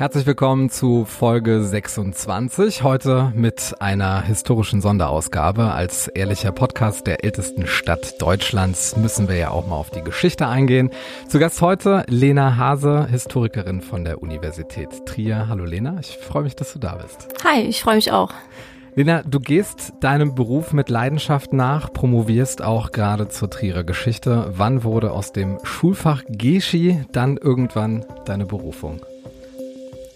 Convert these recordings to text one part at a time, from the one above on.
Herzlich willkommen zu Folge 26. Heute mit einer historischen Sonderausgabe. Als ehrlicher Podcast der ältesten Stadt Deutschlands müssen wir ja auch mal auf die Geschichte eingehen. Zu Gast heute Lena Hase, Historikerin von der Universität Trier. Hallo Lena, ich freue mich, dass du da bist. Hi, ich freue mich auch. Lena, du gehst deinem Beruf mit Leidenschaft nach, promovierst auch gerade zur Trierer Geschichte. Wann wurde aus dem Schulfach Geschi dann irgendwann deine Berufung?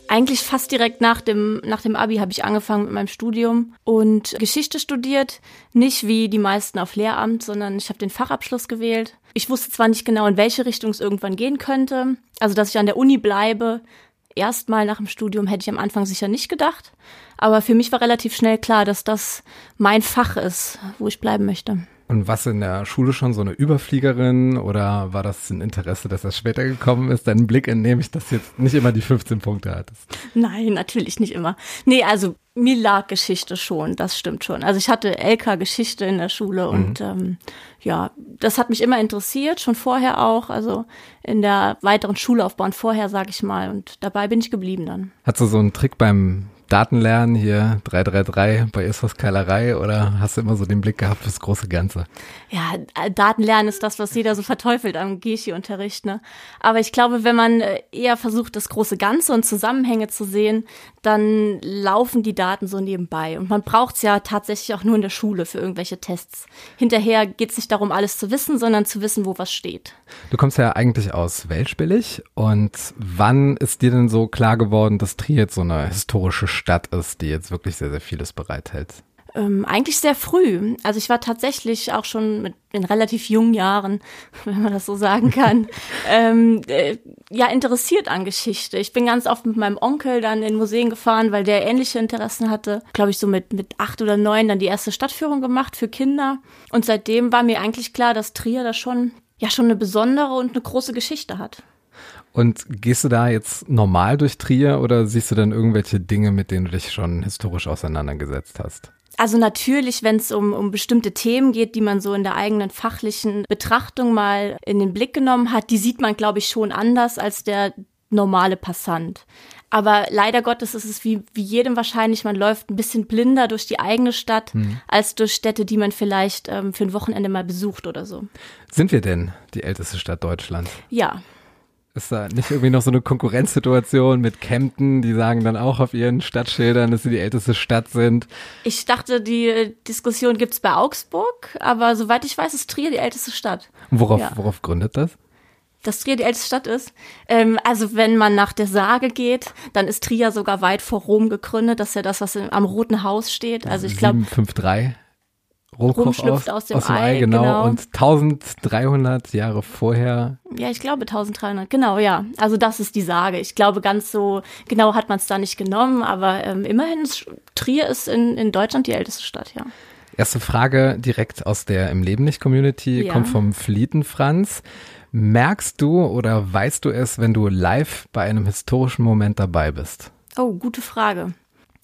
Eigentlich fast direkt nach dem, nach dem Abi habe ich angefangen mit meinem Studium und Geschichte studiert. Nicht wie die meisten auf Lehramt, sondern ich habe den Fachabschluss gewählt. Ich wusste zwar nicht genau, in welche Richtung es irgendwann gehen könnte. Also, dass ich an der Uni bleibe. Erstmal nach dem Studium hätte ich am Anfang sicher nicht gedacht. Aber für mich war relativ schnell klar, dass das mein Fach ist, wo ich bleiben möchte. Und was in der Schule schon so eine Überfliegerin oder war das ein Interesse, dass das später gekommen ist? Deinen Blick entnehme ich, dass du jetzt nicht immer die 15 Punkte hattest. Nein, natürlich nicht immer. Nee, also mir lag Geschichte schon, das stimmt schon. Also ich hatte LK Geschichte in der Schule mhm. und ähm, ja, das hat mich immer interessiert, schon vorher auch, also in der weiteren Schullaufbahn vorher, sag ich mal. Und dabei bin ich geblieben dann. Hast du so einen Trick beim Datenlernen hier 333 bei Iswas Keilerei oder hast du immer so den Blick gehabt fürs große Ganze? Ja, Datenlernen ist das, was jeder so verteufelt am Geschi-Unterricht. Ne? Aber ich glaube, wenn man äh, eher versucht, das große Ganze und Zusammenhänge zu sehen, dann laufen die Daten so nebenbei. Und man braucht es ja tatsächlich auch nur in der Schule für irgendwelche Tests. Hinterher geht es nicht darum, alles zu wissen, sondern zu wissen, wo was steht. Du kommst ja eigentlich aus Weltspillig. Und wann ist dir denn so klar geworden, dass Trier jetzt so eine historische Stadt ist, die jetzt wirklich sehr, sehr vieles bereithält? Ähm, eigentlich sehr früh. Also ich war tatsächlich auch schon mit in relativ jungen Jahren, wenn man das so sagen kann, ähm, äh, ja interessiert an Geschichte. Ich bin ganz oft mit meinem Onkel dann in Museen gefahren, weil der ähnliche Interessen hatte. Glaube ich so mit mit acht oder neun dann die erste Stadtführung gemacht für Kinder. Und seitdem war mir eigentlich klar, dass Trier da schon ja schon eine besondere und eine große Geschichte hat. Und gehst du da jetzt normal durch Trier oder siehst du dann irgendwelche Dinge, mit denen du dich schon historisch auseinandergesetzt hast? Also natürlich, wenn es um, um bestimmte Themen geht, die man so in der eigenen fachlichen Betrachtung mal in den Blick genommen hat, die sieht man, glaube ich, schon anders als der normale Passant. Aber leider Gottes ist es wie, wie jedem wahrscheinlich, man läuft ein bisschen blinder durch die eigene Stadt, hm. als durch Städte, die man vielleicht ähm, für ein Wochenende mal besucht oder so. Sind wir denn die älteste Stadt Deutschlands? Ja. Ist da nicht irgendwie noch so eine Konkurrenzsituation mit Kempten, die sagen dann auch auf ihren Stadtschildern, dass sie die älteste Stadt sind? Ich dachte, die Diskussion gibt's bei Augsburg, aber soweit ich weiß, ist Trier die älteste Stadt. Und worauf, ja. worauf gründet das? dass Trier die älteste Stadt ist. Ähm, also wenn man nach der Sage geht, dann ist Trier sogar weit vor Rom gegründet. Das ist ja das, was am Roten Haus steht. Also ich glaube 753. Rohkoch aus, aus, dem, aus dem Ei, Ei genau. genau. Und 1300 Jahre vorher. Ja, ich glaube 1300, genau, ja. Also das ist die Sage. Ich glaube, ganz so genau hat man es da nicht genommen, aber ähm, immerhin ist Trier ist in, in Deutschland die älteste Stadt, ja. Erste Frage direkt aus der Im Leben nicht Community, ja. kommt vom Flieten Franz. Merkst du oder weißt du es, wenn du live bei einem historischen Moment dabei bist? Oh, gute Frage.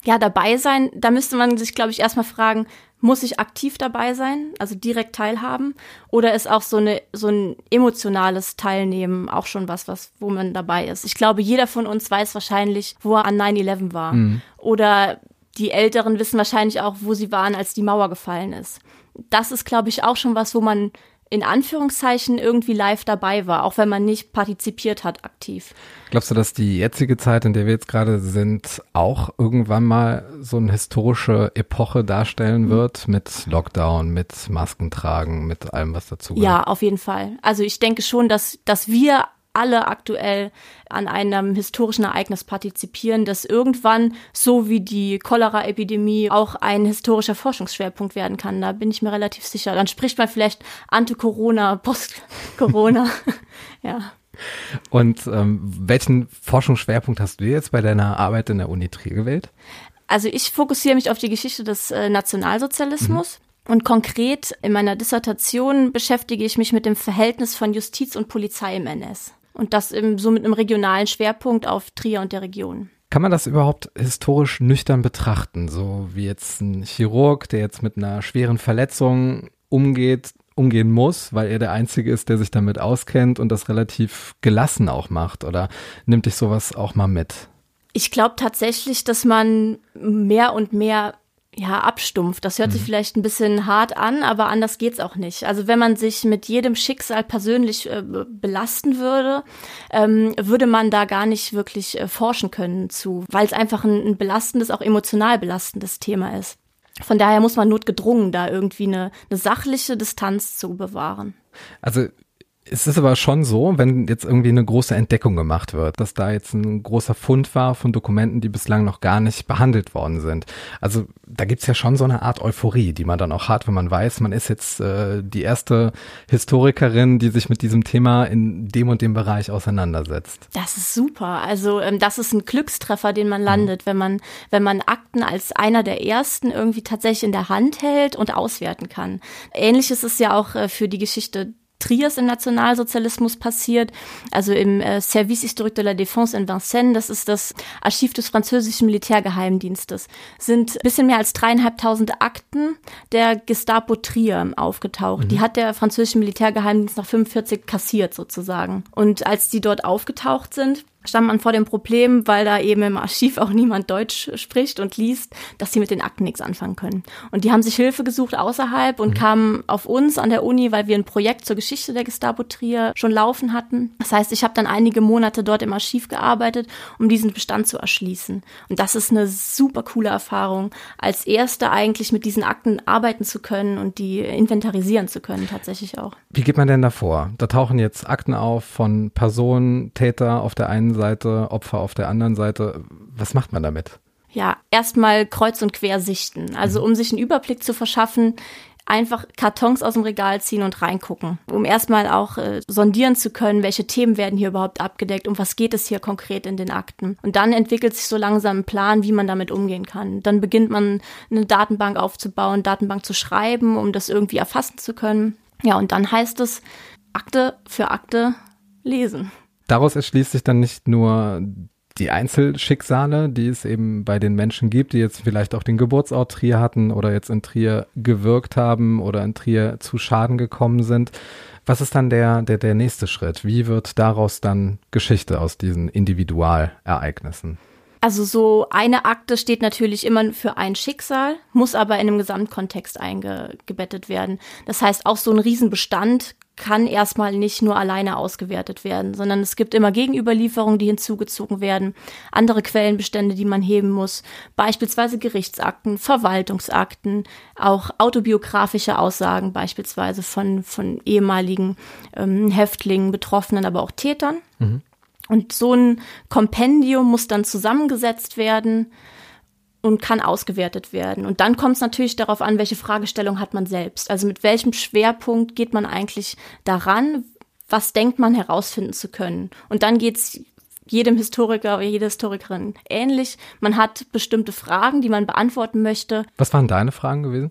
Ja, dabei sein, da müsste man sich, glaube ich, erstmal fragen, muss ich aktiv dabei sein, also direkt teilhaben, oder ist auch so eine so ein emotionales Teilnehmen auch schon was, was wo man dabei ist? Ich glaube, jeder von uns weiß wahrscheinlich, wo er an 9/11 war, mhm. oder die Älteren wissen wahrscheinlich auch, wo sie waren, als die Mauer gefallen ist. Das ist, glaube ich, auch schon was, wo man in Anführungszeichen irgendwie live dabei war, auch wenn man nicht partizipiert hat aktiv. Glaubst du, dass die jetzige Zeit, in der wir jetzt gerade sind, auch irgendwann mal so eine historische Epoche darstellen mhm. wird mit Lockdown, mit Maskentragen, mit allem, was dazu gehört? Ja, auf jeden Fall. Also ich denke schon, dass, dass wir alle aktuell an einem historischen Ereignis partizipieren, das irgendwann, so wie die Cholera-Epidemie, auch ein historischer Forschungsschwerpunkt werden kann. Da bin ich mir relativ sicher. Dann spricht man vielleicht Ante-Corona, Post-Corona. ja. Und ähm, welchen Forschungsschwerpunkt hast du jetzt bei deiner Arbeit in der Uni Trier gewählt? Also ich fokussiere mich auf die Geschichte des äh, Nationalsozialismus. Mhm. Und konkret in meiner Dissertation beschäftige ich mich mit dem Verhältnis von Justiz und Polizei im NS. Und das im, so mit einem regionalen Schwerpunkt auf Trier und der Region. Kann man das überhaupt historisch nüchtern betrachten? So wie jetzt ein Chirurg, der jetzt mit einer schweren Verletzung umgeht, umgehen muss, weil er der Einzige ist, der sich damit auskennt und das relativ gelassen auch macht? Oder nimmt dich sowas auch mal mit? Ich glaube tatsächlich, dass man mehr und mehr ja, abstumpft. Das hört mhm. sich vielleicht ein bisschen hart an, aber anders geht's auch nicht. Also wenn man sich mit jedem Schicksal persönlich äh, belasten würde, ähm, würde man da gar nicht wirklich äh, forschen können zu, weil es einfach ein, ein belastendes, auch emotional belastendes Thema ist. Von daher muss man notgedrungen da irgendwie eine, eine sachliche Distanz zu bewahren. Also es ist aber schon so, wenn jetzt irgendwie eine große Entdeckung gemacht wird, dass da jetzt ein großer Fund war von Dokumenten, die bislang noch gar nicht behandelt worden sind. Also da gibt's ja schon so eine Art Euphorie, die man dann auch hat, wenn man weiß, man ist jetzt äh, die erste Historikerin, die sich mit diesem Thema in dem und dem Bereich auseinandersetzt. Das ist super. Also ähm, das ist ein Glückstreffer, den man landet, mhm. wenn man wenn man Akten als einer der ersten irgendwie tatsächlich in der Hand hält und auswerten kann. Ähnliches ist ja auch äh, für die Geschichte Triers im Nationalsozialismus passiert, also im äh, Service historique de la Défense in Vincennes, das ist das Archiv des französischen Militärgeheimdienstes, sind bisschen mehr als dreieinhalbtausend Akten der Gestapo Trier aufgetaucht. Mhm. Die hat der französische Militärgeheimdienst nach 45 kassiert sozusagen. Und als die dort aufgetaucht sind, stand man vor dem Problem, weil da eben im Archiv auch niemand Deutsch spricht und liest, dass sie mit den Akten nichts anfangen können. Und die haben sich Hilfe gesucht außerhalb und mhm. kamen auf uns an der Uni, weil wir ein Projekt zur Geschichte der Gestapo Trier schon laufen hatten. Das heißt, ich habe dann einige Monate dort im Archiv gearbeitet, um diesen Bestand zu erschließen. Und das ist eine super coole Erfahrung, als Erste eigentlich mit diesen Akten arbeiten zu können und die inventarisieren zu können tatsächlich auch. Wie geht man denn davor? Da tauchen jetzt Akten auf von Personen, Täter auf der einen einen Seite, Opfer auf der anderen Seite. Was macht man damit? Ja, erstmal kreuz und quer sichten. Also mhm. um sich einen Überblick zu verschaffen, einfach Kartons aus dem Regal ziehen und reingucken, um erstmal auch äh, sondieren zu können, welche Themen werden hier überhaupt abgedeckt, um was geht es hier konkret in den Akten. Und dann entwickelt sich so langsam ein Plan, wie man damit umgehen kann. Dann beginnt man eine Datenbank aufzubauen, Datenbank zu schreiben, um das irgendwie erfassen zu können. Ja, und dann heißt es Akte für Akte lesen daraus erschließt sich dann nicht nur die Einzelschicksale, die es eben bei den Menschen gibt, die jetzt vielleicht auch den Geburtsort Trier hatten oder jetzt in Trier gewirkt haben oder in Trier zu Schaden gekommen sind. Was ist dann der, der, der nächste Schritt? Wie wird daraus dann Geschichte aus diesen Individualereignissen? Also so eine Akte steht natürlich immer für ein Schicksal, muss aber in einem Gesamtkontext eingebettet werden. Das heißt, auch so ein Riesenbestand kann erstmal nicht nur alleine ausgewertet werden, sondern es gibt immer Gegenüberlieferungen, die hinzugezogen werden, andere Quellenbestände, die man heben muss, beispielsweise Gerichtsakten, Verwaltungsakten, auch autobiografische Aussagen beispielsweise von, von ehemaligen ähm, Häftlingen, Betroffenen, aber auch Tätern. Mhm. Und so ein Kompendium muss dann zusammengesetzt werden und kann ausgewertet werden. Und dann kommt es natürlich darauf an, welche Fragestellung hat man selbst. Also mit welchem Schwerpunkt geht man eigentlich daran, was denkt man herausfinden zu können. Und dann geht es jedem Historiker oder jeder Historikerin ähnlich. Man hat bestimmte Fragen, die man beantworten möchte. Was waren deine Fragen gewesen?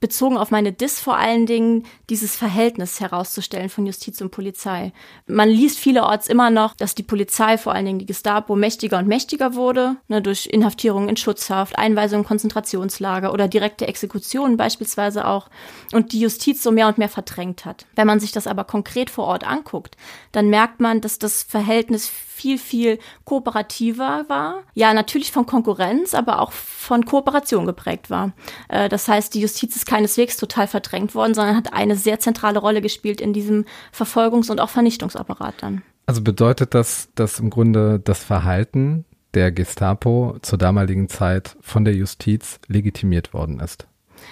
Bezogen auf meine Dis vor allen Dingen dieses Verhältnis herauszustellen von Justiz und Polizei. Man liest vielerorts immer noch, dass die Polizei, vor allen Dingen die Gestapo, mächtiger und mächtiger wurde, ne, durch Inhaftierung in Schutzhaft, Einweisung in Konzentrationslager oder direkte Exekutionen beispielsweise auch, und die Justiz so mehr und mehr verdrängt hat. Wenn man sich das aber konkret vor Ort anguckt, dann merkt man, dass das Verhältnis viel, viel kooperativer war. Ja, natürlich von Konkurrenz, aber auch von Kooperation geprägt war. Äh, das heißt, die Justiz ist keineswegs total verdrängt worden, sondern hat eine sehr zentrale Rolle gespielt in diesem Verfolgungs- und auch Vernichtungsapparat dann. Also bedeutet das, dass im Grunde das Verhalten der Gestapo zur damaligen Zeit von der Justiz legitimiert worden ist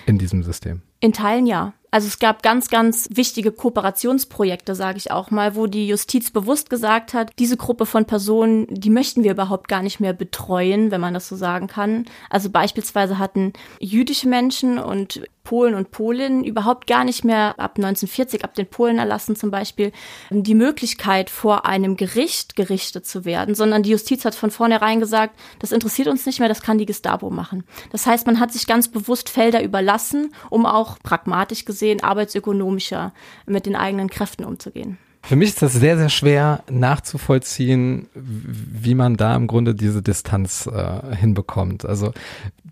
in diesem System? In Teilen ja. Also es gab ganz, ganz wichtige Kooperationsprojekte, sage ich auch mal, wo die Justiz bewusst gesagt hat, diese Gruppe von Personen, die möchten wir überhaupt gar nicht mehr betreuen, wenn man das so sagen kann. Also beispielsweise hatten jüdische Menschen und Polen und Polinnen überhaupt gar nicht mehr ab 1940, ab den Polen erlassen zum Beispiel, die Möglichkeit vor einem Gericht gerichtet zu werden, sondern die Justiz hat von vornherein gesagt, das interessiert uns nicht mehr, das kann die Gestapo machen. Das heißt, man hat sich ganz bewusst Felder überlassen, um auch pragmatisch gesehen arbeitsökonomischer mit den eigenen Kräften umzugehen. Für mich ist das sehr, sehr schwer nachzuvollziehen, wie man da im Grunde diese Distanz äh, hinbekommt. Also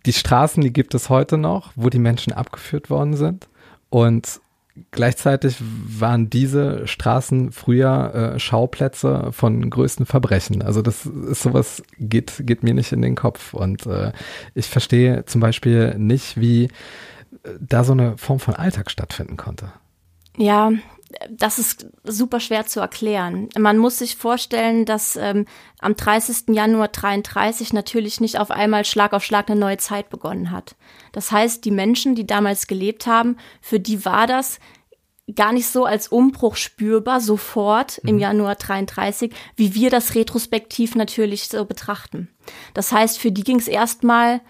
die Straßen, die gibt es heute noch, wo die Menschen abgeführt worden sind. Und Gleichzeitig waren diese Straßen früher äh, Schauplätze von größten Verbrechen. Also das ist sowas, geht, geht mir nicht in den Kopf. Und äh, ich verstehe zum Beispiel nicht, wie da so eine Form von Alltag stattfinden konnte. Ja, das ist super schwer zu erklären. Man muss sich vorstellen, dass ähm, am 30. Januar 33 natürlich nicht auf einmal Schlag auf Schlag eine neue Zeit begonnen hat. Das heißt, die Menschen, die damals gelebt haben, für die war das gar nicht so als Umbruch spürbar sofort mhm. im Januar 33, wie wir das retrospektiv natürlich so betrachten. Das heißt, für die ging es erstmal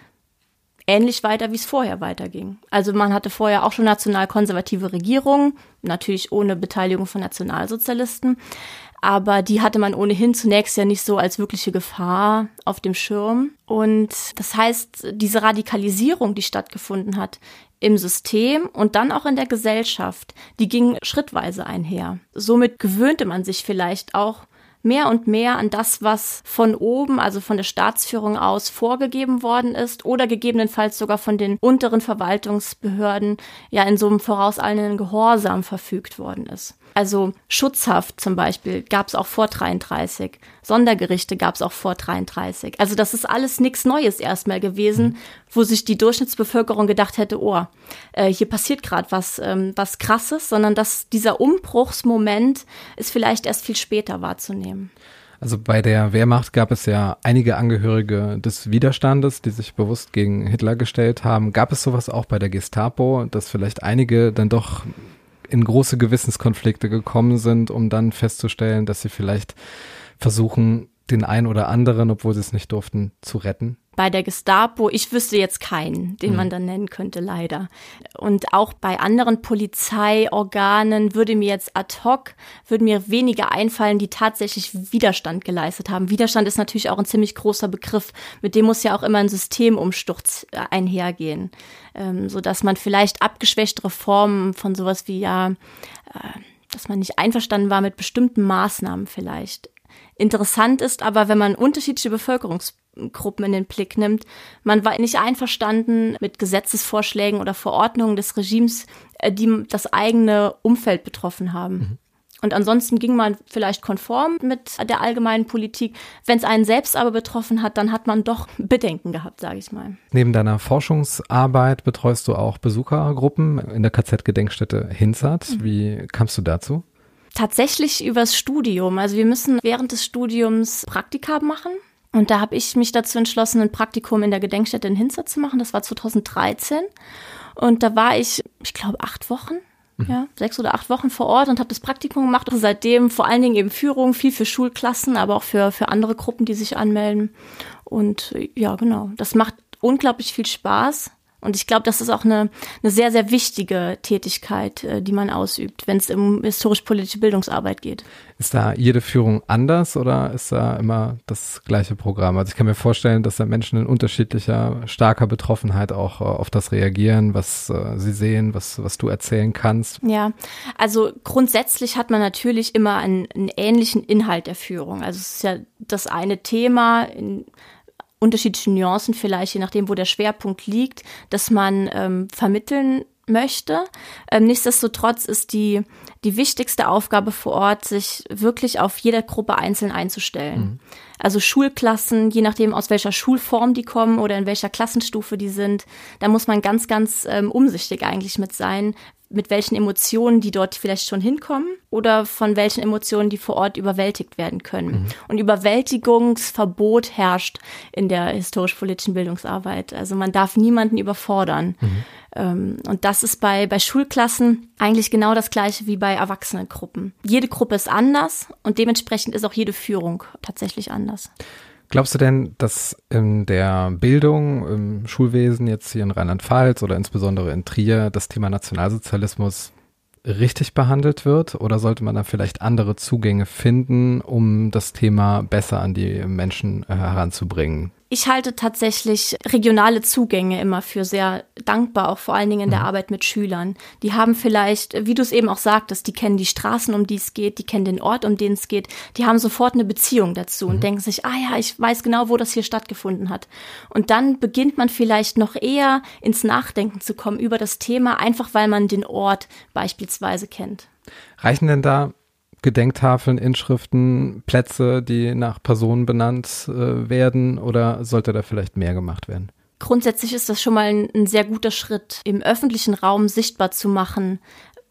ähnlich weiter, wie es vorher weiterging. Also man hatte vorher auch schon nationalkonservative Regierungen, natürlich ohne Beteiligung von Nationalsozialisten, aber die hatte man ohnehin zunächst ja nicht so als wirkliche Gefahr auf dem Schirm. Und das heißt, diese Radikalisierung, die stattgefunden hat im System und dann auch in der Gesellschaft, die ging schrittweise einher. Somit gewöhnte man sich vielleicht auch mehr und mehr an das, was von oben, also von der Staatsführung aus vorgegeben worden ist oder gegebenenfalls sogar von den unteren Verwaltungsbehörden ja in so einem vorauseilenden Gehorsam verfügt worden ist. Also Schutzhaft zum Beispiel gab es auch vor 33. Sondergerichte gab es auch vor 33. Also das ist alles nichts Neues erstmal gewesen, wo sich die Durchschnittsbevölkerung gedacht hätte, oh, äh, hier passiert gerade was, ähm, was krasses, sondern dass dieser Umbruchsmoment ist vielleicht erst viel später wahrzunehmen. Also bei der Wehrmacht gab es ja einige Angehörige des Widerstandes, die sich bewusst gegen Hitler gestellt haben. Gab es sowas auch bei der Gestapo, dass vielleicht einige dann doch in große Gewissenskonflikte gekommen sind, um dann festzustellen, dass sie vielleicht versuchen, den einen oder anderen, obwohl sie es nicht durften, zu retten? Bei der Gestapo, ich wüsste jetzt keinen, den mhm. man dann nennen könnte, leider. Und auch bei anderen Polizeiorganen würde mir jetzt ad hoc, würden mir weniger einfallen, die tatsächlich Widerstand geleistet haben. Widerstand ist natürlich auch ein ziemlich großer Begriff, mit dem muss ja auch immer ein Systemumsturz äh, einhergehen, ähm, so dass man vielleicht abgeschwächtere Formen von sowas wie ja, äh, dass man nicht einverstanden war mit bestimmten Maßnahmen vielleicht Interessant ist aber, wenn man unterschiedliche Bevölkerungsgruppen in den Blick nimmt, man war nicht einverstanden mit Gesetzesvorschlägen oder Verordnungen des Regimes, äh, die das eigene Umfeld betroffen haben. Mhm. Und ansonsten ging man vielleicht konform mit der allgemeinen Politik. Wenn es einen selbst aber betroffen hat, dann hat man doch Bedenken gehabt, sage ich mal. Neben deiner Forschungsarbeit betreust du auch Besuchergruppen in der KZ-Gedenkstätte Hinzert. Mhm. Wie kamst du dazu? Tatsächlich übers Studium. Also wir müssen während des Studiums Praktika machen. Und da habe ich mich dazu entschlossen, ein Praktikum in der Gedenkstätte in Hinzer zu machen. Das war 2013. Und da war ich, ich glaube, acht Wochen mhm. ja, sechs oder acht Wochen vor Ort und habe das Praktikum gemacht. Und seitdem vor allen Dingen eben Führung, viel für Schulklassen, aber auch für, für andere Gruppen, die sich anmelden. Und ja, genau, das macht unglaublich viel Spaß. Und ich glaube, das ist auch eine, eine sehr, sehr wichtige Tätigkeit, äh, die man ausübt, wenn es um historisch-politische Bildungsarbeit geht. Ist da jede Führung anders oder ist da immer das gleiche Programm? Also ich kann mir vorstellen, dass da Menschen in unterschiedlicher, starker Betroffenheit auch äh, auf das reagieren, was äh, sie sehen, was, was du erzählen kannst. Ja, also grundsätzlich hat man natürlich immer einen, einen ähnlichen Inhalt der Führung. Also es ist ja das eine Thema, in, unterschiedliche Nuancen vielleicht, je nachdem, wo der Schwerpunkt liegt, dass man ähm, vermitteln möchte. Ähm, nichtsdestotrotz ist die, die wichtigste Aufgabe vor Ort, sich wirklich auf jede Gruppe einzeln einzustellen. Mhm. Also Schulklassen, je nachdem aus welcher Schulform die kommen oder in welcher Klassenstufe die sind, da muss man ganz, ganz ähm, umsichtig eigentlich mit sein, mit welchen Emotionen die dort vielleicht schon hinkommen oder von welchen Emotionen die vor Ort überwältigt werden können. Mhm. Und Überwältigungsverbot herrscht in der historisch-politischen Bildungsarbeit. Also man darf niemanden überfordern. Mhm. Ähm, und das ist bei, bei Schulklassen eigentlich genau das gleiche wie bei Erwachsenengruppen. Jede Gruppe ist anders und dementsprechend ist auch jede Führung tatsächlich anders. Glaubst du denn, dass in der Bildung, im Schulwesen jetzt hier in Rheinland-Pfalz oder insbesondere in Trier das Thema Nationalsozialismus richtig behandelt wird oder sollte man da vielleicht andere Zugänge finden, um das Thema besser an die Menschen äh, heranzubringen? Ich halte tatsächlich regionale Zugänge immer für sehr dankbar, auch vor allen Dingen in der mhm. Arbeit mit Schülern. Die haben vielleicht, wie du es eben auch sagtest, die kennen die Straßen, um die es geht, die kennen den Ort, um den es geht, die haben sofort eine Beziehung dazu mhm. und denken sich, ah ja, ich weiß genau, wo das hier stattgefunden hat. Und dann beginnt man vielleicht noch eher ins Nachdenken zu kommen über das Thema, einfach weil man den Ort beispielsweise kennt. Reichen denn da Gedenktafeln, Inschriften, Plätze, die nach Personen benannt äh, werden oder sollte da vielleicht mehr gemacht werden? Grundsätzlich ist das schon mal ein, ein sehr guter Schritt, im öffentlichen Raum sichtbar zu machen,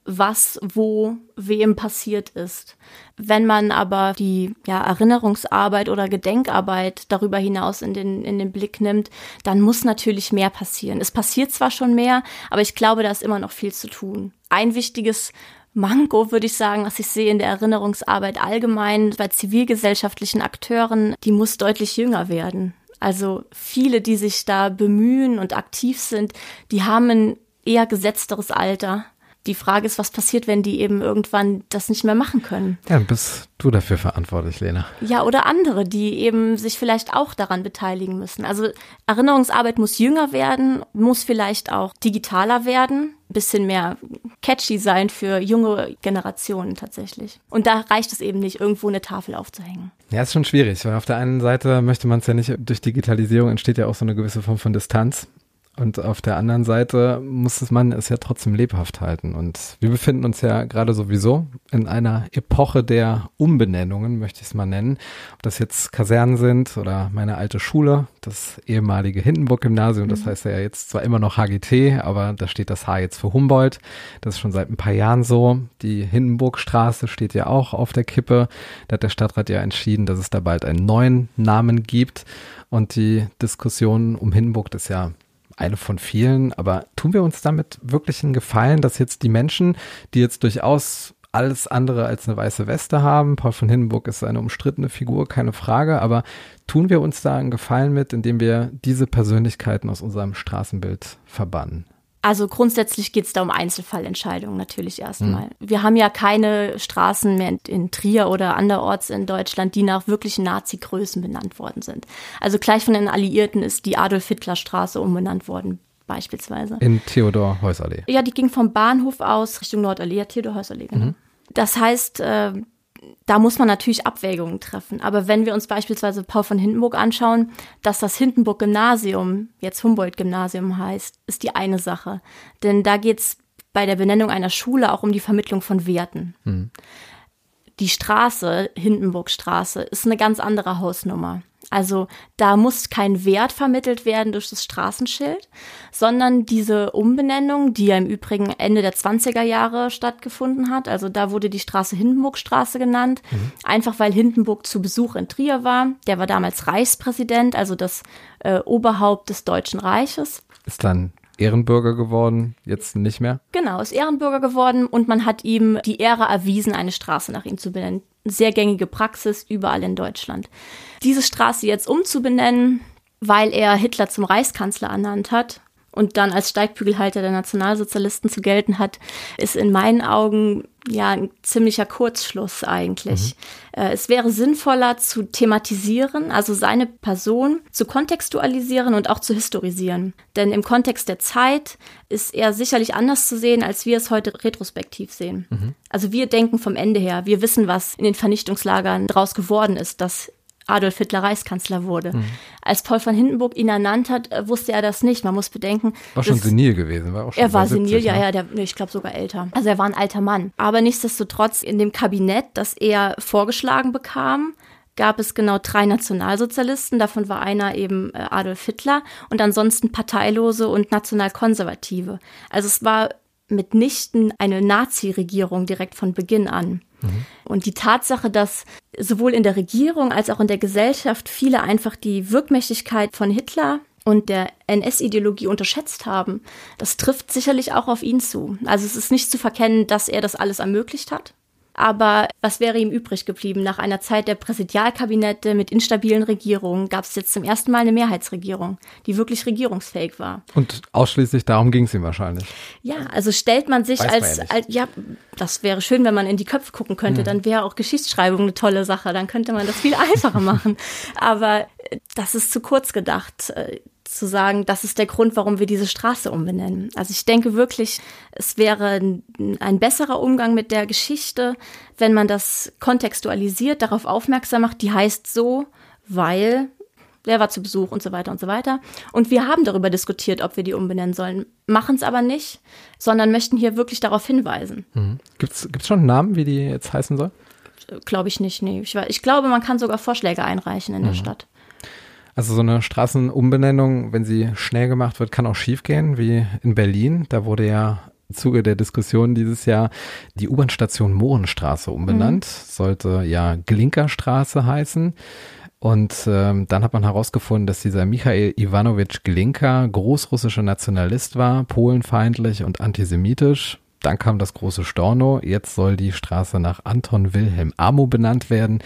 was wo wem passiert ist. Wenn man aber die ja, Erinnerungsarbeit oder Gedenkarbeit darüber hinaus in den, in den Blick nimmt, dann muss natürlich mehr passieren. Es passiert zwar schon mehr, aber ich glaube, da ist immer noch viel zu tun. Ein wichtiges Manko, würde ich sagen, was ich sehe in der Erinnerungsarbeit allgemein bei zivilgesellschaftlichen Akteuren, die muss deutlich jünger werden. Also viele, die sich da bemühen und aktiv sind, die haben ein eher gesetzteres Alter die Frage ist, was passiert, wenn die eben irgendwann das nicht mehr machen können. Ja, dann bist du dafür verantwortlich, Lena. Ja, oder andere, die eben sich vielleicht auch daran beteiligen müssen. Also Erinnerungsarbeit muss jünger werden, muss vielleicht auch digitaler werden, bisschen mehr catchy sein für junge Generationen tatsächlich. Und da reicht es eben nicht, irgendwo eine Tafel aufzuhängen. Ja, ist schon schwierig, weil auf der einen Seite möchte man es ja nicht, durch Digitalisierung entsteht ja auch so eine gewisse Form von Distanz. Und auf der anderen Seite muss man es ja trotzdem lebhaft halten. Und wir befinden uns ja gerade sowieso in einer Epoche der Umbenennungen, möchte ich es mal nennen. Ob das jetzt Kasernen sind oder meine alte Schule, das ehemalige Hindenburg-Gymnasium, das mhm. heißt ja jetzt zwar immer noch HGT, aber da steht das H jetzt für Humboldt. Das ist schon seit ein paar Jahren so. Die Hindenburgstraße steht ja auch auf der Kippe. Da hat der Stadtrat ja entschieden, dass es da bald einen neuen Namen gibt. Und die Diskussion um Hindenburg, das ist ja eine von vielen, aber tun wir uns damit wirklich einen Gefallen, dass jetzt die Menschen, die jetzt durchaus alles andere als eine weiße Weste haben, Paul von Hindenburg ist eine umstrittene Figur, keine Frage, aber tun wir uns da einen Gefallen mit, indem wir diese Persönlichkeiten aus unserem Straßenbild verbannen? Also grundsätzlich geht es da um Einzelfallentscheidungen natürlich erstmal. Mhm. Wir haben ja keine Straßen mehr in Trier oder anderorts in Deutschland, die nach wirklichen Nazi-Größen benannt worden sind. Also gleich von den Alliierten ist die Adolf-Hitler-Straße umbenannt worden beispielsweise. In Theodor-Heusallee. Ja, die ging vom Bahnhof aus Richtung Nordallee, ja, Theodor-Heusallee, genau. Mhm. Das heißt, äh, da muss man natürlich Abwägungen treffen. Aber wenn wir uns beispielsweise Paul von Hindenburg anschauen, dass das Hindenburg-Gymnasium jetzt Humboldt-Gymnasium heißt, ist die eine Sache. Denn da geht es bei der Benennung einer Schule auch um die Vermittlung von Werten. Mhm. Die Straße, Hindenburgstraße, ist eine ganz andere Hausnummer. Also da muss kein Wert vermittelt werden durch das Straßenschild, sondern diese Umbenennung, die ja im Übrigen Ende der 20er Jahre stattgefunden hat, also da wurde die Straße Hindenburgstraße genannt, mhm. einfach weil Hindenburg zu Besuch in Trier war. Der war damals Reichspräsident, also das äh, Oberhaupt des Deutschen Reiches. Ist dann Ehrenbürger geworden, jetzt nicht mehr? Genau, ist Ehrenbürger geworden und man hat ihm die Ehre erwiesen, eine Straße nach ihm zu benennen sehr gängige Praxis überall in Deutschland. Diese Straße jetzt umzubenennen, weil er Hitler zum Reichskanzler ernannt hat und dann als Steigbügelhalter der Nationalsozialisten zu gelten hat, ist in meinen Augen ja ein ziemlicher Kurzschluss eigentlich. Mhm. Äh, es wäre sinnvoller zu thematisieren, also seine Person zu kontextualisieren und auch zu historisieren. Denn im Kontext der Zeit ist er sicherlich anders zu sehen, als wir es heute retrospektiv sehen. Mhm. Also wir denken vom Ende her, wir wissen, was in den Vernichtungslagern draus geworden ist, dass Adolf Hitler Reichskanzler wurde. Mhm. Als Paul von Hindenburg ihn ernannt hat, äh, wusste er das nicht. Man muss bedenken. War schon senil gewesen, war auch schon Er war 70, senil, ja, ne? ja, der, ich glaube sogar älter. Also er war ein alter Mann. Aber nichtsdestotrotz in dem Kabinett, das er vorgeschlagen bekam, gab es genau drei Nationalsozialisten. Davon war einer eben äh, Adolf Hitler und ansonsten Parteilose und Nationalkonservative. Also es war mitnichten eine Nazi-Regierung direkt von Beginn an. Mhm. Und die Tatsache, dass sowohl in der Regierung als auch in der Gesellschaft viele einfach die Wirkmächtigkeit von Hitler und der NS-Ideologie unterschätzt haben, das trifft sicherlich auch auf ihn zu. Also es ist nicht zu verkennen, dass er das alles ermöglicht hat. Aber was wäre ihm übrig geblieben? Nach einer Zeit der Präsidialkabinette mit instabilen Regierungen gab es jetzt zum ersten Mal eine Mehrheitsregierung, die wirklich regierungsfähig war. Und ausschließlich darum ging es ihm wahrscheinlich. Ja, also stellt man sich als, man ja als, ja, das wäre schön, wenn man in die Köpfe gucken könnte, Mhm. dann wäre auch Geschichtsschreibung eine tolle Sache, dann könnte man das viel einfacher machen. Aber das ist zu kurz gedacht. Äh, zu sagen, das ist der Grund, warum wir diese Straße umbenennen. Also ich denke wirklich, es wäre ein, ein besserer Umgang mit der Geschichte, wenn man das kontextualisiert, darauf aufmerksam macht, die heißt so, weil wer war zu Besuch und so weiter und so weiter. Und wir haben darüber diskutiert, ob wir die umbenennen sollen, machen es aber nicht, sondern möchten hier wirklich darauf hinweisen. Mhm. Gibt's gibt's schon einen Namen, wie die jetzt heißen soll? Glaube ich nicht, nee. Ich, ich glaube, man kann sogar Vorschläge einreichen in der Stadt. Also so eine Straßenumbenennung, wenn sie schnell gemacht wird, kann auch schiefgehen, wie in Berlin. Da wurde ja im Zuge der Diskussion dieses Jahr die U-Bahn-Station Mohrenstraße umbenannt. Sollte ja Glinka-Straße heißen. Und ähm, dann hat man herausgefunden, dass dieser Michael Iwanowitsch Glinka großrussischer Nationalist war, polenfeindlich und antisemitisch. Dann kam das große Storno. Jetzt soll die Straße nach Anton Wilhelm Amo benannt werden.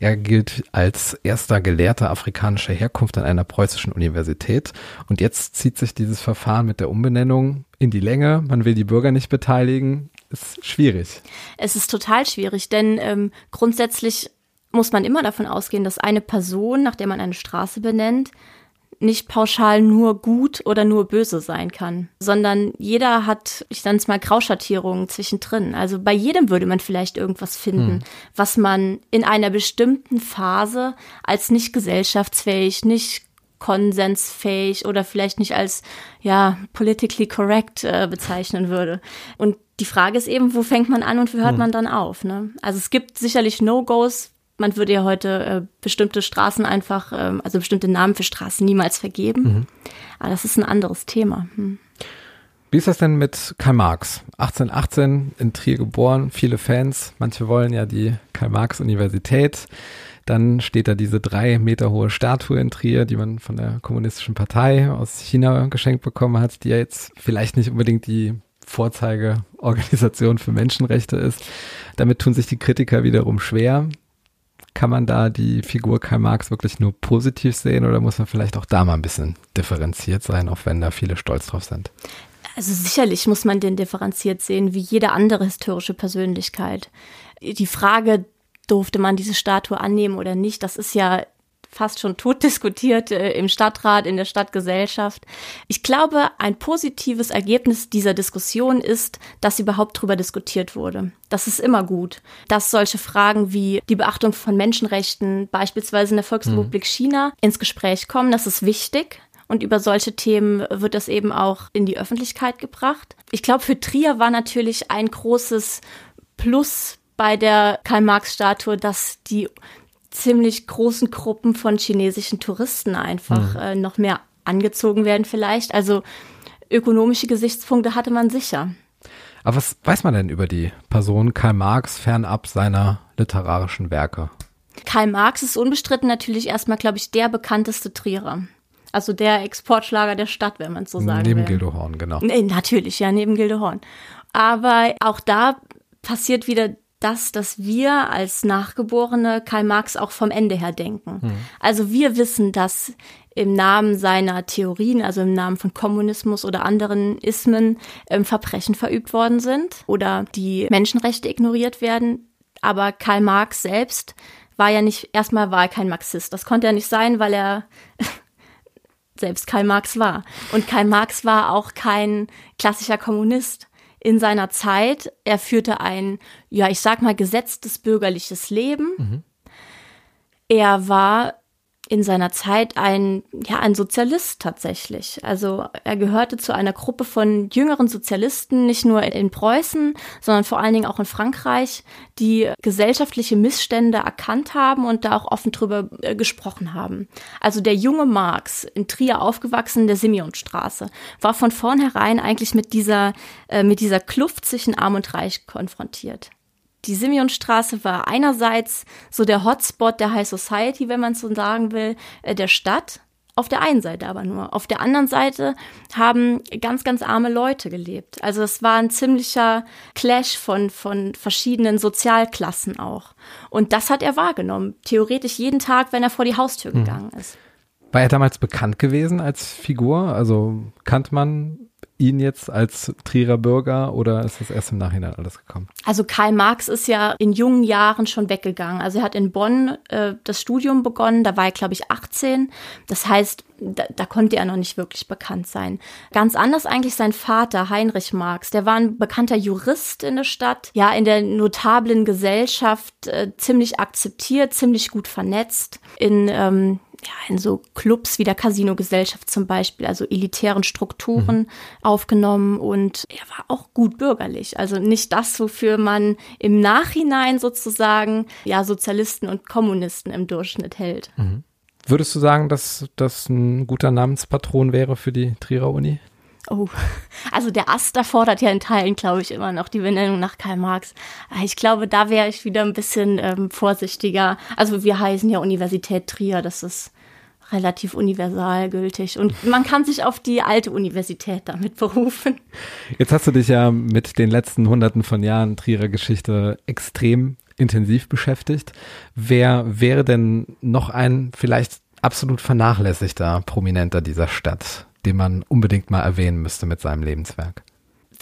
Er gilt als erster Gelehrter afrikanischer Herkunft an einer preußischen Universität. Und jetzt zieht sich dieses Verfahren mit der Umbenennung in die Länge. Man will die Bürger nicht beteiligen. Ist schwierig. Es ist total schwierig, denn ähm, grundsätzlich muss man immer davon ausgehen, dass eine Person, nach der man eine Straße benennt, nicht pauschal nur gut oder nur böse sein kann, sondern jeder hat, ich nenne es mal Grauschattierungen zwischendrin. Also bei jedem würde man vielleicht irgendwas finden, was man in einer bestimmten Phase als nicht gesellschaftsfähig, nicht konsensfähig oder vielleicht nicht als ja politically correct äh, bezeichnen würde. Und die Frage ist eben, wo fängt man an und wo hört man dann auf? Ne? Also es gibt sicherlich No-Gos. Man würde ja heute äh, bestimmte Straßen einfach, ähm, also bestimmte Namen für Straßen niemals vergeben. Aber das ist ein anderes Thema. Hm. Wie ist das denn mit Karl Marx? 1818 in Trier geboren, viele Fans. Manche wollen ja die Karl-Marx-Universität. Dann steht da diese drei Meter hohe Statue in Trier, die man von der Kommunistischen Partei aus China geschenkt bekommen hat, die ja jetzt vielleicht nicht unbedingt die Vorzeigeorganisation für Menschenrechte ist. Damit tun sich die Kritiker wiederum schwer. Kann man da die Figur Karl Marx wirklich nur positiv sehen oder muss man vielleicht auch da mal ein bisschen differenziert sein, auch wenn da viele stolz drauf sind? Also sicherlich muss man den differenziert sehen, wie jede andere historische Persönlichkeit. Die Frage, durfte man diese Statue annehmen oder nicht, das ist ja fast schon tot diskutiert äh, im Stadtrat, in der Stadtgesellschaft. Ich glaube, ein positives Ergebnis dieser Diskussion ist, dass überhaupt darüber diskutiert wurde. Das ist immer gut, dass solche Fragen wie die Beachtung von Menschenrechten, beispielsweise in der Volksrepublik China, ins Gespräch kommen. Das ist wichtig. Und über solche Themen wird das eben auch in die Öffentlichkeit gebracht. Ich glaube, für Trier war natürlich ein großes Plus bei der Karl-Marx-Statue, dass die ziemlich großen Gruppen von chinesischen Touristen einfach äh, noch mehr angezogen werden vielleicht. Also ökonomische Gesichtspunkte hatte man sicher. Aber was weiß man denn über die Person Karl Marx fernab seiner literarischen Werke? Karl Marx ist unbestritten natürlich erstmal, glaube ich, der bekannteste Trierer. Also der Exportschlager der Stadt, wenn man so sagen Neben will. Gildo Horn, genau. Nee, natürlich, ja, neben Gildehorn. Aber auch da passiert wieder das, dass wir als Nachgeborene Karl Marx auch vom Ende her denken. Also wir wissen, dass im Namen seiner Theorien, also im Namen von Kommunismus oder anderen Ismen, ähm, Verbrechen verübt worden sind oder die Menschenrechte ignoriert werden. Aber Karl Marx selbst war ja nicht, erstmal war er kein Marxist. Das konnte er nicht sein, weil er selbst Karl Marx war. Und Karl Marx war auch kein klassischer Kommunist in seiner Zeit. Er führte ein, ja, ich sag mal, gesetztes bürgerliches Leben. Er war in seiner Zeit ein, ja, ein Sozialist tatsächlich. Also er gehörte zu einer Gruppe von jüngeren Sozialisten, nicht nur in Preußen, sondern vor allen Dingen auch in Frankreich, die gesellschaftliche Missstände erkannt haben und da auch offen drüber äh, gesprochen haben. Also der junge Marx, in Trier aufgewachsen, in der Simeonstraße, war von vornherein eigentlich mit dieser, äh, mit dieser Kluft zwischen Arm und Reich konfrontiert. Die Simeonstraße war einerseits so der Hotspot der High Society, wenn man so sagen will, äh, der Stadt. Auf der einen Seite aber nur. Auf der anderen Seite haben ganz, ganz arme Leute gelebt. Also es war ein ziemlicher Clash von, von verschiedenen Sozialklassen auch. Und das hat er wahrgenommen. Theoretisch jeden Tag, wenn er vor die Haustür hm. gegangen ist. War er damals bekannt gewesen als Figur? Also kannte man ihn jetzt als Trierer Bürger oder ist das erst im Nachhinein alles gekommen? Also Karl Marx ist ja in jungen Jahren schon weggegangen. Also er hat in Bonn äh, das Studium begonnen, da war er, glaube ich, 18. Das heißt, da, da konnte er noch nicht wirklich bekannt sein. Ganz anders eigentlich sein Vater, Heinrich Marx. Der war ein bekannter Jurist in der Stadt, ja, in der notablen Gesellschaft äh, ziemlich akzeptiert, ziemlich gut vernetzt. In ähm, ja, in so Clubs wie der Casino-Gesellschaft zum Beispiel, also elitären Strukturen mhm. aufgenommen und er war auch gut bürgerlich. Also nicht das, wofür man im Nachhinein sozusagen ja Sozialisten und Kommunisten im Durchschnitt hält. Mhm. Würdest du sagen, dass das ein guter Namenspatron wäre für die Trierer Uni? Oh, also der Aster fordert ja in Teilen, glaube ich, immer noch die Benennung nach Karl Marx. Ich glaube, da wäre ich wieder ein bisschen ähm, vorsichtiger. Also wir heißen ja Universität Trier, das ist relativ universal gültig. Und man kann sich auf die alte Universität damit berufen. Jetzt hast du dich ja mit den letzten Hunderten von Jahren Trierer Geschichte extrem intensiv beschäftigt. Wer wäre denn noch ein vielleicht absolut vernachlässigter Prominenter dieser Stadt? den man unbedingt mal erwähnen müsste mit seinem Lebenswerk?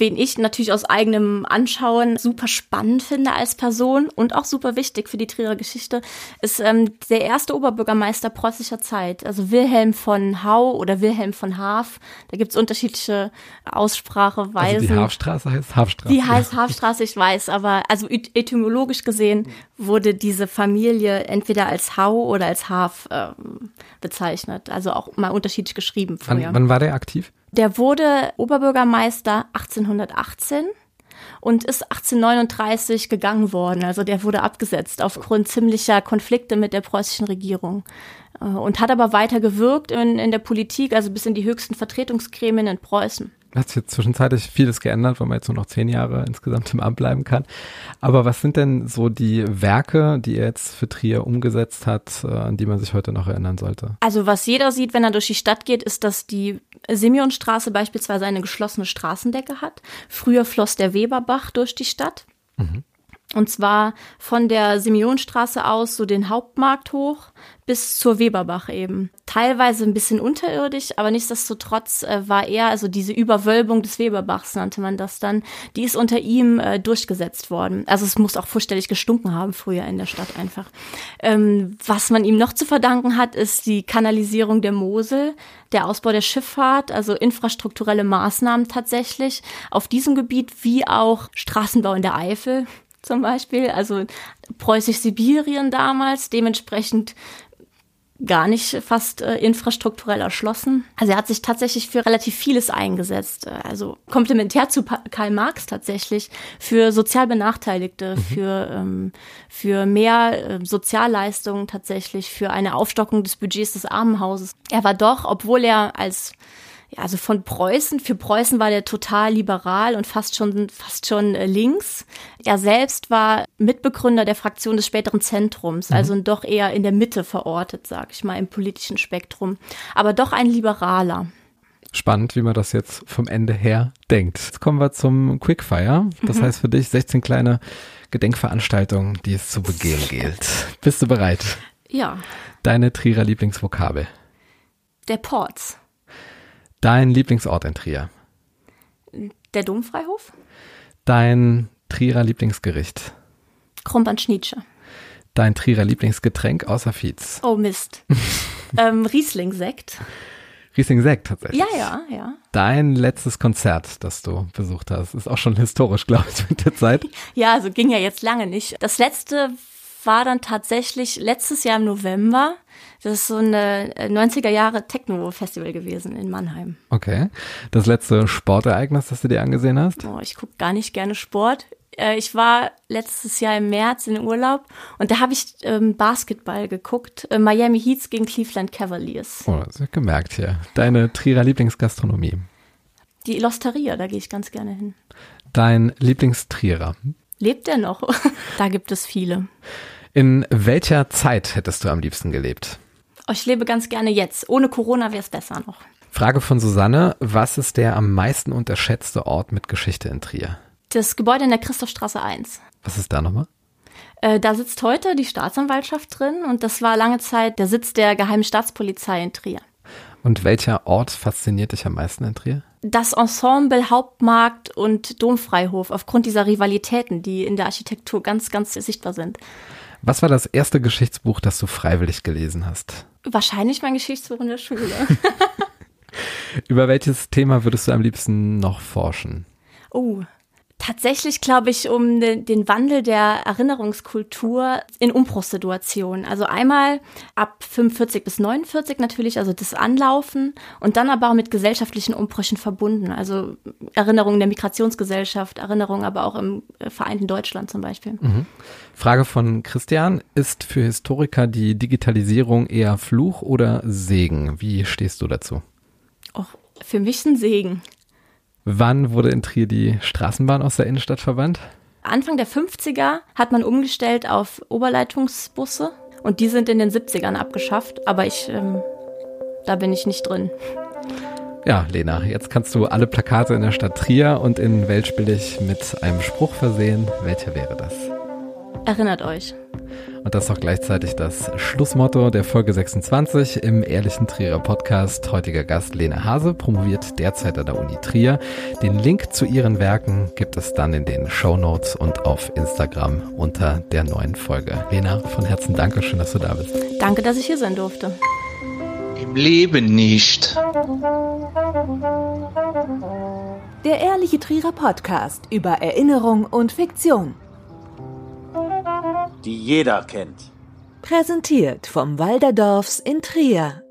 Wen ich natürlich aus eigenem Anschauen super spannend finde als Person und auch super wichtig für die Trierer Geschichte, ist ähm, der erste Oberbürgermeister preußischer Zeit, also Wilhelm von Hau oder Wilhelm von Haaf. Da gibt's unterschiedliche Ausspracheweisen. Also die Hafstraße heißt Hafstraße. Die heißt Hafstraße, ich weiß, aber also etymologisch gesehen wurde diese Familie entweder als Hau oder als Haf äh, bezeichnet, also auch mal unterschiedlich geschrieben früher. Wann, wann war der aktiv? Der wurde Oberbürgermeister 1818 und ist 1839 gegangen worden. Also der wurde abgesetzt aufgrund ziemlicher Konflikte mit der preußischen Regierung äh, und hat aber weiter gewirkt in, in der Politik, also bis in die höchsten Vertretungsgremien in Preußen hat sich jetzt zwischenzeitlich vieles geändert, weil man jetzt nur noch zehn Jahre insgesamt im Amt bleiben kann. Aber was sind denn so die Werke, die er jetzt für Trier umgesetzt hat, äh, an die man sich heute noch erinnern sollte? Also was jeder sieht, wenn er durch die Stadt geht, ist, dass die Simeonstraße beispielsweise eine geschlossene Straßendecke hat. Früher floss der Weberbach durch die Stadt. Mhm. Und zwar von der Simeonstraße aus so den Hauptmarkt hoch bis zur Weberbach eben. Teilweise ein bisschen unterirdisch, aber nichtsdestotrotz äh, war er, also diese Überwölbung des Weberbachs nannte man das dann, die ist unter ihm äh, durchgesetzt worden. Also es muss auch furchtelig gestunken haben früher in der Stadt einfach. Ähm, was man ihm noch zu verdanken hat, ist die Kanalisierung der Mosel, der Ausbau der Schifffahrt, also infrastrukturelle Maßnahmen tatsächlich auf diesem Gebiet, wie auch Straßenbau in der Eifel zum Beispiel, also Preußisch-Sibirien damals, dementsprechend gar nicht fast äh, infrastrukturell erschlossen. Also er hat sich tatsächlich für relativ vieles eingesetzt. Also komplementär zu pa Karl Marx tatsächlich für sozial Benachteiligte, mhm. für, ähm, für mehr äh, Sozialleistungen tatsächlich, für eine Aufstockung des Budgets des Armenhauses. Er war doch, obwohl er als ja, also von Preußen, für Preußen war der total liberal und fast schon, fast schon äh, links. Er selbst war Mitbegründer der Fraktion des späteren Zentrums, mhm. also doch eher in der Mitte verortet, sag ich mal, im politischen Spektrum. Aber doch ein Liberaler. Spannend, wie man das jetzt vom Ende her denkt. Jetzt kommen wir zum Quickfire. Das mhm. heißt für dich 16 kleine Gedenkveranstaltungen, die es zu begehen gilt. Bist du bereit? Ja. Deine Trierer Lieblingsvokabel. Der Ports. Dein Lieblingsort in Trier? Der Domfreihof. Dein Trierer Lieblingsgericht? Krumpern-Schnietsche. Dein Trierer Lieblingsgetränk außer Fietz? Oh Mist. ähm, Riesling-Sekt. Riesling-Sekt tatsächlich? Ja, ja, ja. Dein letztes Konzert, das du besucht hast, ist auch schon historisch, glaube ich, mit der Zeit. Ja, also ging ja jetzt lange nicht. Das letzte war dann tatsächlich letztes Jahr im November. Das ist so eine 90er äh, Jahre Techno-Festival gewesen in Mannheim. Okay. Das letzte Sportereignis, das du dir angesehen hast? Oh, ich gucke gar nicht gerne Sport. Äh, ich war letztes Jahr im März in Urlaub und da habe ich ähm, Basketball geguckt. Äh, Miami Heats gegen Cleveland Cavaliers. Oh, das ist gemerkt hier. Deine Trierer Lieblingsgastronomie? Die Losteria, da gehe ich ganz gerne hin. Dein Lieblingstrierer? Lebt er noch? da gibt es viele. In welcher Zeit hättest du am liebsten gelebt? Oh, ich lebe ganz gerne jetzt. Ohne Corona wäre es besser noch. Frage von Susanne. Was ist der am meisten unterschätzte Ort mit Geschichte in Trier? Das Gebäude in der Christophstraße 1. Was ist da nochmal? Äh, da sitzt heute die Staatsanwaltschaft drin und das war lange Zeit der Sitz der Geheimen Staatspolizei in Trier. Und welcher Ort fasziniert dich am meisten in Trier? Das Ensemble Hauptmarkt und Domfreihof aufgrund dieser Rivalitäten, die in der Architektur ganz, ganz sichtbar sind. Was war das erste Geschichtsbuch, das du freiwillig gelesen hast? Wahrscheinlich mein Geschichtsbuch in der Schule. Über welches Thema würdest du am liebsten noch forschen? Oh, Tatsächlich glaube ich um den, den, Wandel der Erinnerungskultur in Umbruchssituationen. Also einmal ab 45 bis 49 natürlich, also das Anlaufen und dann aber auch mit gesellschaftlichen Umbrüchen verbunden. Also Erinnerungen der Migrationsgesellschaft, Erinnerungen aber auch im Vereinten Deutschland zum Beispiel. Mhm. Frage von Christian. Ist für Historiker die Digitalisierung eher Fluch oder Segen? Wie stehst du dazu? Oh, für mich ein Segen. Wann wurde in Trier die Straßenbahn aus der Innenstadt verbannt? Anfang der 50er hat man umgestellt auf Oberleitungsbusse und die sind in den 70ern abgeschafft, aber ich, ähm, da bin ich nicht drin. Ja, Lena, jetzt kannst du alle Plakate in der Stadt Trier und in Weltspielig mit einem Spruch versehen. Welcher wäre das? Erinnert euch. Und das ist auch gleichzeitig das Schlussmotto der Folge 26 im Ehrlichen Trierer Podcast. Heutiger Gast Lena Hase promoviert derzeit an der Uni Trier. Den Link zu ihren Werken gibt es dann in den Show Notes und auf Instagram unter der neuen Folge. Lena, von Herzen danke, schön, dass du da bist. Danke, dass ich hier sein durfte. Im Leben nicht. Der Ehrliche Trierer Podcast über Erinnerung und Fiktion die jeder kennt. Präsentiert vom Walderdorfs in Trier.